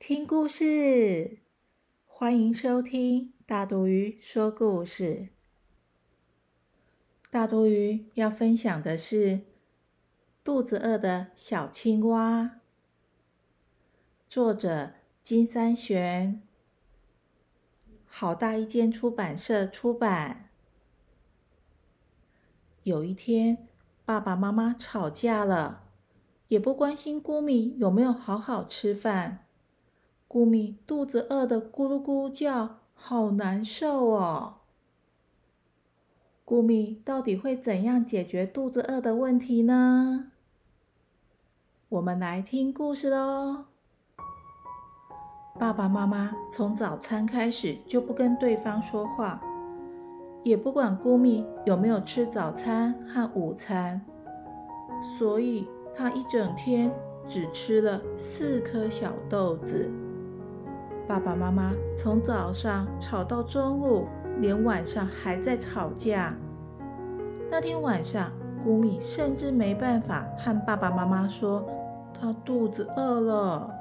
听故事！欢迎收听大肚鱼说故事。大肚鱼要分享的是《肚子饿的小青蛙》，作者金三玄，好大一间出版社出版。有一天，爸爸妈妈吵架了。也不关心姑米有没有好好吃饭，咕米肚子饿得咕噜咕叫，好难受哦。咕米到底会怎样解决肚子饿的问题呢？我们来听故事喽。爸爸妈妈从早餐开始就不跟对方说话，也不管咕米有没有吃早餐和午餐，所以。他一整天只吃了四颗小豆子。爸爸妈妈从早上吵到中午，连晚上还在吵架。那天晚上，古米甚至没办法和爸爸妈妈说他肚子饿了。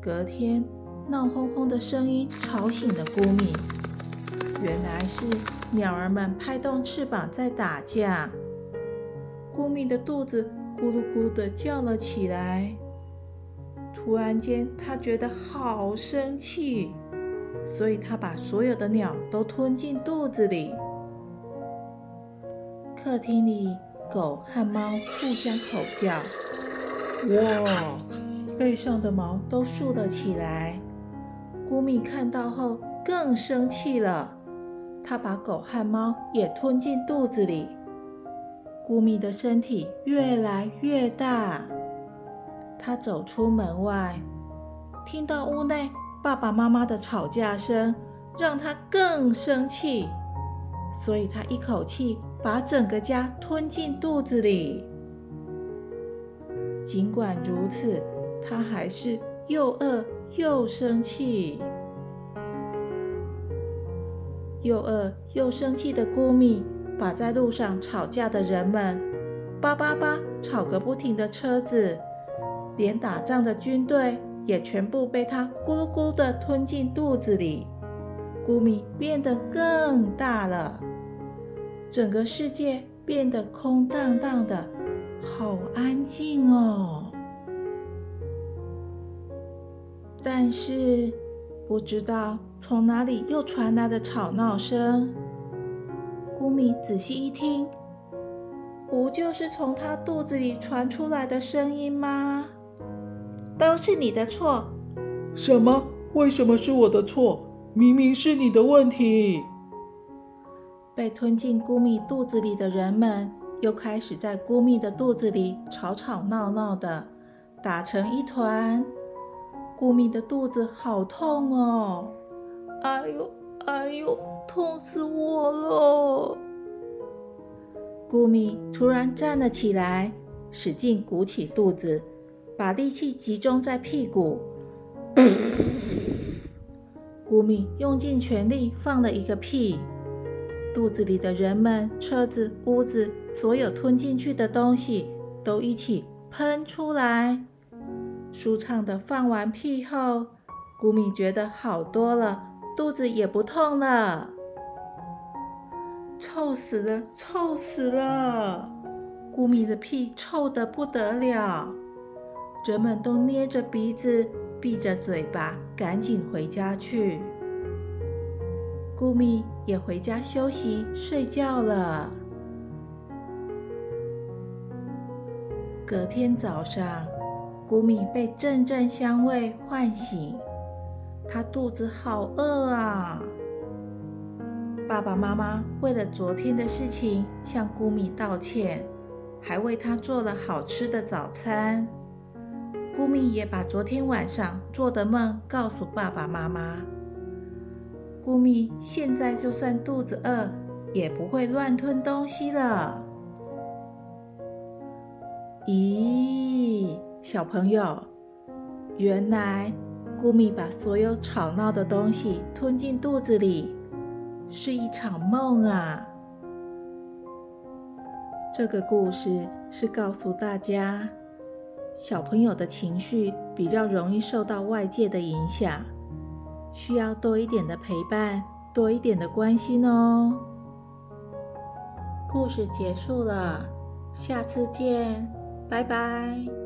隔天，闹哄哄的声音吵醒了古米，原来是鸟儿们拍动翅膀在打架。咕米的肚子咕噜咕的叫了起来。突然间，他觉得好生气，所以他把所有的鸟都吞进肚子里。客厅里，狗和猫互相吼叫。哇，背上的毛都竖了起来。咕米看到后更生气了，他把狗和猫也吞进肚子里。古米的身体越来越大，他走出门外，听到屋内爸爸妈妈的吵架声，让他更生气，所以他一口气把整个家吞进肚子里。尽管如此，他还是又饿又生气，又饿又生气的古米。把在路上吵架的人们，叭叭叭吵个不停的车子，连打仗的军队也全部被他咕噜咕的吞进肚子里。咕米变得更大了，整个世界变得空荡荡的，好安静哦。但是不知道从哪里又传来了吵闹声。古米仔细一听，不就是从他肚子里传出来的声音吗？都是你的错！什么？为什么是我的错？明明是你的问题！被吞进咕咪肚子里的人们又开始在咕咪的肚子里吵吵闹闹的，打成一团。咕咪的肚子好痛哦！哎呦！哎呦，痛死我了！咕咪突然站了起来，使劲鼓起肚子，把力气集中在屁股。古米用尽全力放了一个屁，肚子里的人们、车子、屋子，所有吞进去的东西都一起喷出来。舒畅的放完屁后，古米觉得好多了。肚子也不痛了，臭死了，臭死了！古米的屁臭得不得了，人们都捏着鼻子，闭着嘴巴，赶紧回家去。古米也回家休息睡觉了。隔天早上，古米被阵阵香味唤醒。他肚子好饿啊！爸爸妈妈为了昨天的事情向古米道歉，还为他做了好吃的早餐。姑蜜也把昨天晚上做的梦告诉爸爸妈妈。姑蜜现在就算肚子饿，也不会乱吞东西了。咦，小朋友，原来姑蜜把所有吵闹的东西吞进肚子里，是一场梦啊！这个故事是告诉大家，小朋友的情绪比较容易受到外界的影响，需要多一点的陪伴，多一点的关心哦。故事结束了，下次见，拜拜。